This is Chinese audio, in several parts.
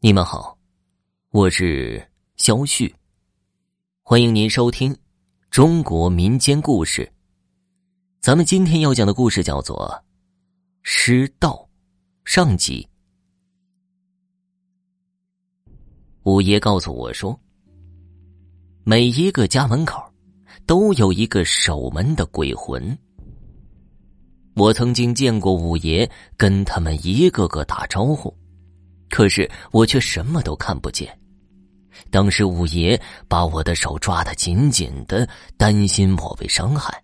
你们好，我是肖旭，欢迎您收听中国民间故事。咱们今天要讲的故事叫做《失道》上集。五爷告诉我说，每一个家门口都有一个守门的鬼魂。我曾经见过五爷跟他们一个个打招呼。可是我却什么都看不见。当时五爷把我的手抓得紧紧的，担心我被伤害。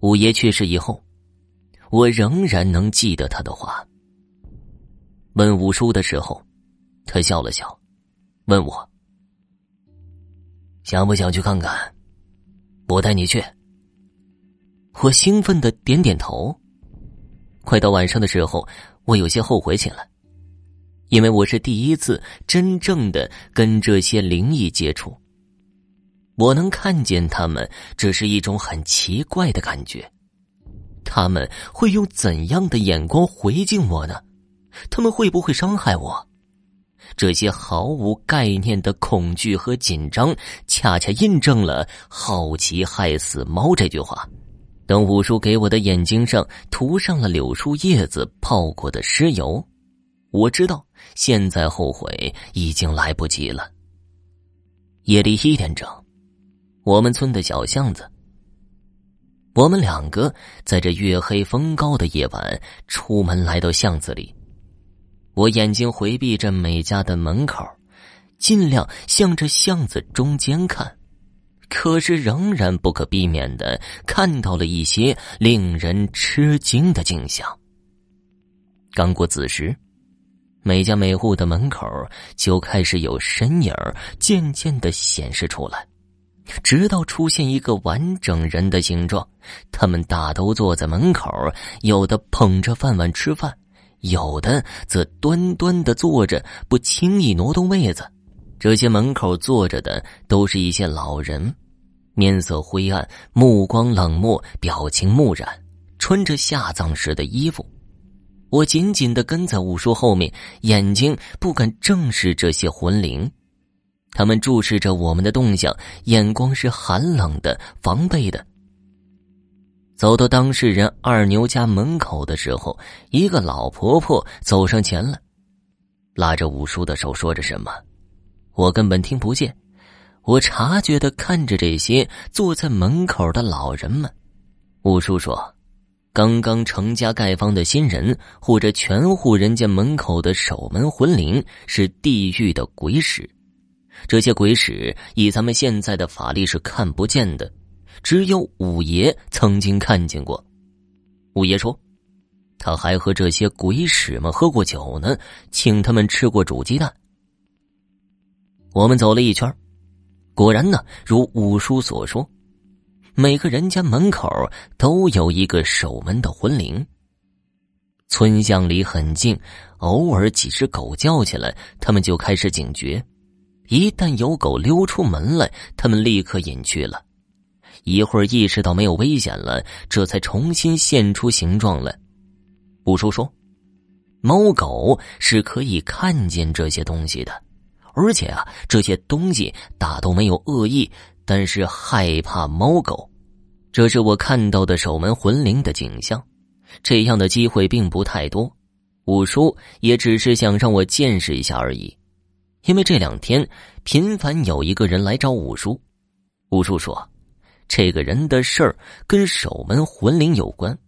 五爷去世以后，我仍然能记得他的话。问五叔的时候，他笑了笑，问我想不想去看看？我带你去。我兴奋的点点头。快到晚上的时候。我有些后悔起来，因为我是第一次真正的跟这些灵异接触。我能看见他们，这是一种很奇怪的感觉。他们会用怎样的眼光回敬我呢？他们会不会伤害我？这些毫无概念的恐惧和紧张，恰恰印证了“好奇害死猫”这句话。等五叔给我的眼睛上涂上了柳树叶子泡过的尸油，我知道现在后悔已经来不及了。夜里一点整，我们村的小巷子，我们两个在这月黑风高的夜晚出门来到巷子里，我眼睛回避着每家的门口，尽量向着巷子中间看。可是，仍然不可避免的看到了一些令人吃惊的景象。刚过子时，每家每户的门口就开始有身影渐渐的显示出来，直到出现一个完整人的形状。他们大都坐在门口，有的捧着饭碗吃饭，有的则端端的坐着，不轻易挪动位子。这些门口坐着的都是一些老人，面色灰暗，目光冷漠，表情木然，穿着下葬时的衣服。我紧紧的跟在五叔后面，眼睛不敢正视这些魂灵。他们注视着我们的动向，眼光是寒冷的、防备的。走到当事人二牛家门口的时候，一个老婆婆走上前来，拉着五叔的手，说着什么。我根本听不见，我察觉的看着这些坐在门口的老人们。五叔说：“刚刚成家盖房的新人，或者全户人家门口的守门魂灵，是地狱的鬼使。这些鬼使以咱们现在的法力是看不见的，只有五爷曾经看见过。五爷说，他还和这些鬼使们喝过酒呢，请他们吃过煮鸡蛋。”我们走了一圈，果然呢，如五叔所说，每个人家门口都有一个守门的魂灵。村巷里很静，偶尔几只狗叫起来，他们就开始警觉。一旦有狗溜出门来，他们立刻隐去了。一会儿意识到没有危险了，这才重新现出形状来。五叔说，猫狗是可以看见这些东西的。而且啊，这些东西大都没有恶意，但是害怕猫狗。这是我看到的守门魂灵的景象。这样的机会并不太多，五叔也只是想让我见识一下而已。因为这两天频繁有一个人来找五叔，五叔说，这个人的事儿跟守门魂灵有关。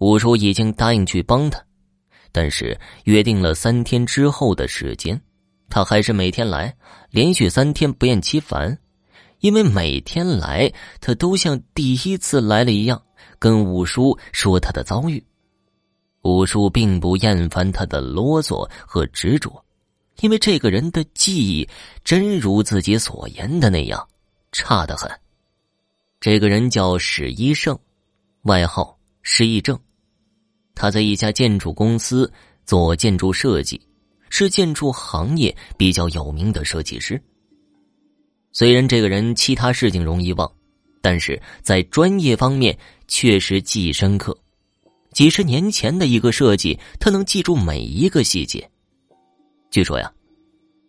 五叔已经答应去帮他，但是约定了三天之后的时间。他还是每天来，连续三天不厌其烦，因为每天来，他都像第一次来了一样，跟五叔说他的遭遇。五叔并不厌烦他的啰嗦和执着，因为这个人的记忆真如自己所言的那样差得很。这个人叫史一胜，外号史一正，他在一家建筑公司做建筑设计。是建筑行业比较有名的设计师。虽然这个人其他事情容易忘，但是在专业方面确实记忆深刻。几十年前的一个设计，他能记住每一个细节。据说呀，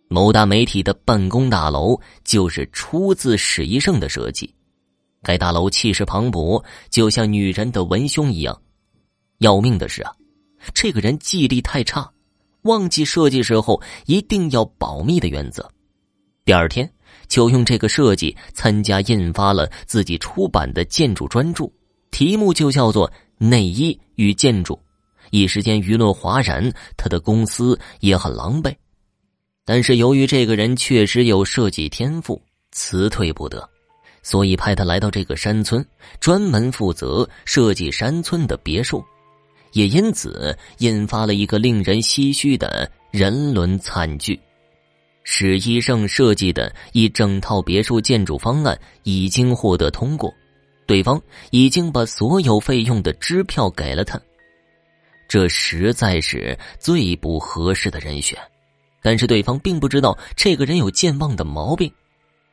某大媒体的办公大楼就是出自史一胜的设计。该大楼气势磅礴，就像女人的文胸一样。要命的是啊，这个人记忆力太差，忘记设计时候一定要保密的原则。第二天就用这个设计参加印发了自己出版的建筑专著，题目就叫做《内衣与建筑》。一时间舆论哗然，他的公司也很狼狈。但是由于这个人确实有设计天赋，辞退不得，所以派他来到这个山村，专门负责设计山村的别墅，也因此引发了一个令人唏嘘的人伦惨剧。史医生设计的一整套别墅建筑方案已经获得通过，对方已经把所有费用的支票给了他。这实在是最不合适的人选，但是对方并不知道这个人有健忘的毛病，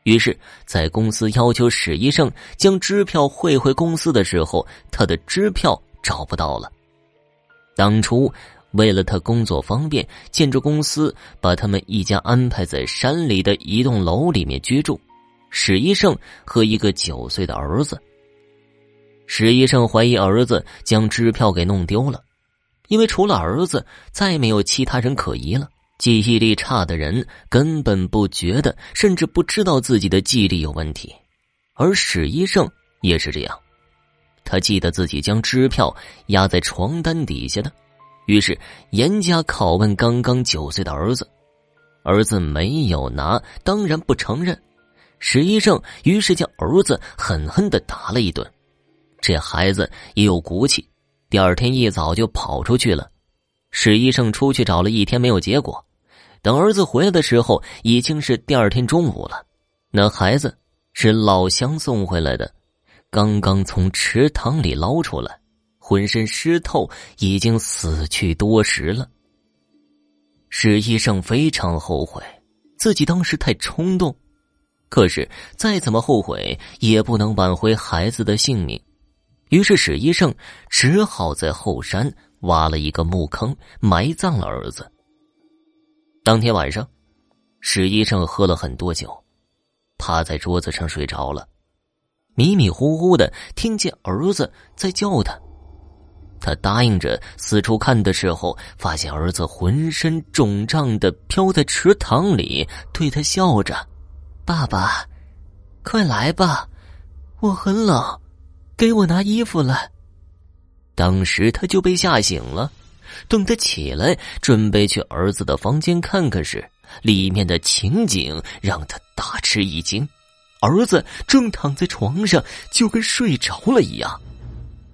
于是，在公司要求史医生将支票汇回公司的时候，他的支票找不到了。当初为了他工作方便，建筑公司把他们一家安排在山里的一栋楼里面居住，史医生和一个九岁的儿子。史医生怀疑儿子将支票给弄丢了。因为除了儿子，再没有其他人可疑了。记忆力差的人根本不觉得，甚至不知道自己的记忆力有问题。而史医生也是这样，他记得自己将支票压在床单底下的，于是严加拷问刚刚九岁的儿子。儿子没有拿，当然不承认。史医生于是将儿子狠狠的打了一顿。这孩子也有骨气。第二天一早就跑出去了，史医生出去找了一天没有结果，等儿子回来的时候已经是第二天中午了。那孩子是老乡送回来的，刚刚从池塘里捞出来，浑身湿透，已经死去多时了。史医生非常后悔自己当时太冲动，可是再怎么后悔也不能挽回孩子的性命。于是史医生只好在后山挖了一个墓坑，埋葬了儿子。当天晚上，史医生喝了很多酒，趴在桌子上睡着了，迷迷糊糊的听见儿子在叫他。他答应着四处看的时候，发现儿子浑身肿胀的飘在池塘里，对他笑着：“爸爸，快来吧，我很冷。”给我拿衣服来。当时他就被吓醒了。等他起来准备去儿子的房间看看时，里面的情景让他大吃一惊。儿子正躺在床上，就跟睡着了一样。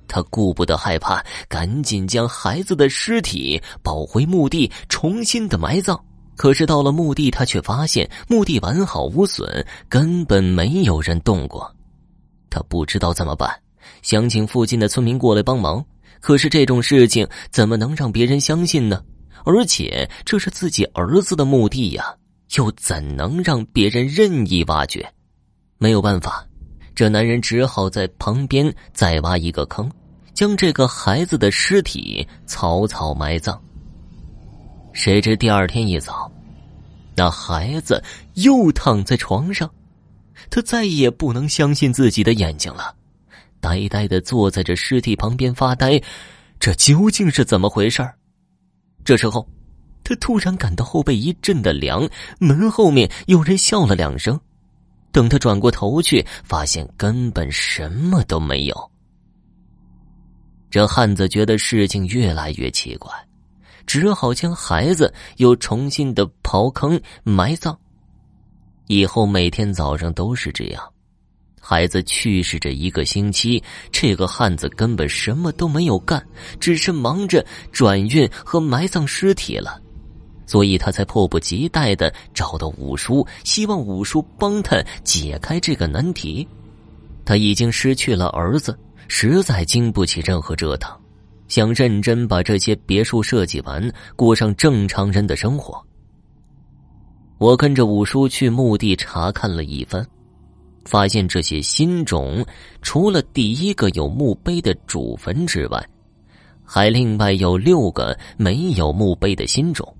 他顾不得害怕，赶紧将孩子的尸体抱回墓地，重新的埋葬。可是到了墓地，他却发现墓地完好无损，根本没有人动过。他不知道怎么办。想请附近的村民过来帮忙，可是这种事情怎么能让别人相信呢？而且这是自己儿子的墓地呀，又怎能让别人任意挖掘？没有办法，这男人只好在旁边再挖一个坑，将这个孩子的尸体草草埋葬。谁知第二天一早，那孩子又躺在床上，他再也不能相信自己的眼睛了。呆呆的坐在这尸体旁边发呆，这究竟是怎么回事这时候，他突然感到后背一阵的凉，门后面有人笑了两声。等他转过头去，发现根本什么都没有。这汉子觉得事情越来越奇怪，只好将孩子又重新的刨坑埋葬。以后每天早上都是这样。孩子去世这一个星期，这个汉子根本什么都没有干，只是忙着转运和埋葬尸体了，所以他才迫不及待的找到五叔，希望五叔帮他解开这个难题。他已经失去了儿子，实在经不起任何折腾，想认真把这些别墅设计完，过上正常人的生活。我跟着五叔去墓地查看了一番。发现这些新种，除了第一个有墓碑的主坟之外，还另外有六个没有墓碑的新种。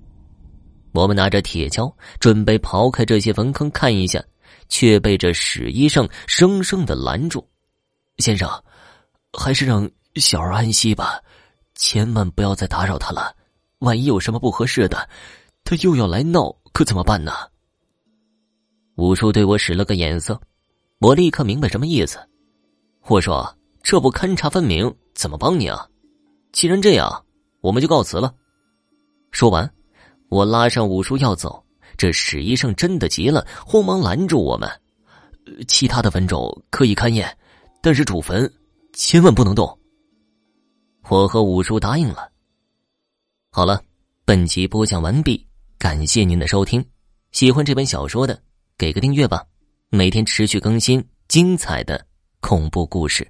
我们拿着铁锹准备刨开这些坟坑看一下，却被这史医生生生的拦住。先生，还是让小儿安息吧，千万不要再打扰他了。万一有什么不合适的，他又要来闹，可怎么办呢？五叔对我使了个眼色，我立刻明白什么意思。我说：“这不勘察分明，怎么帮你啊？既然这样，我们就告辞了。”说完，我拉上五叔要走。这史医生真的急了，慌忙拦住我们：“其他的坟冢可以勘验，但是主坟千万不能动。”我和五叔答应了。好了，本集播讲完毕，感谢您的收听。喜欢这本小说的，给个订阅吧，每天持续更新精彩的恐怖故事。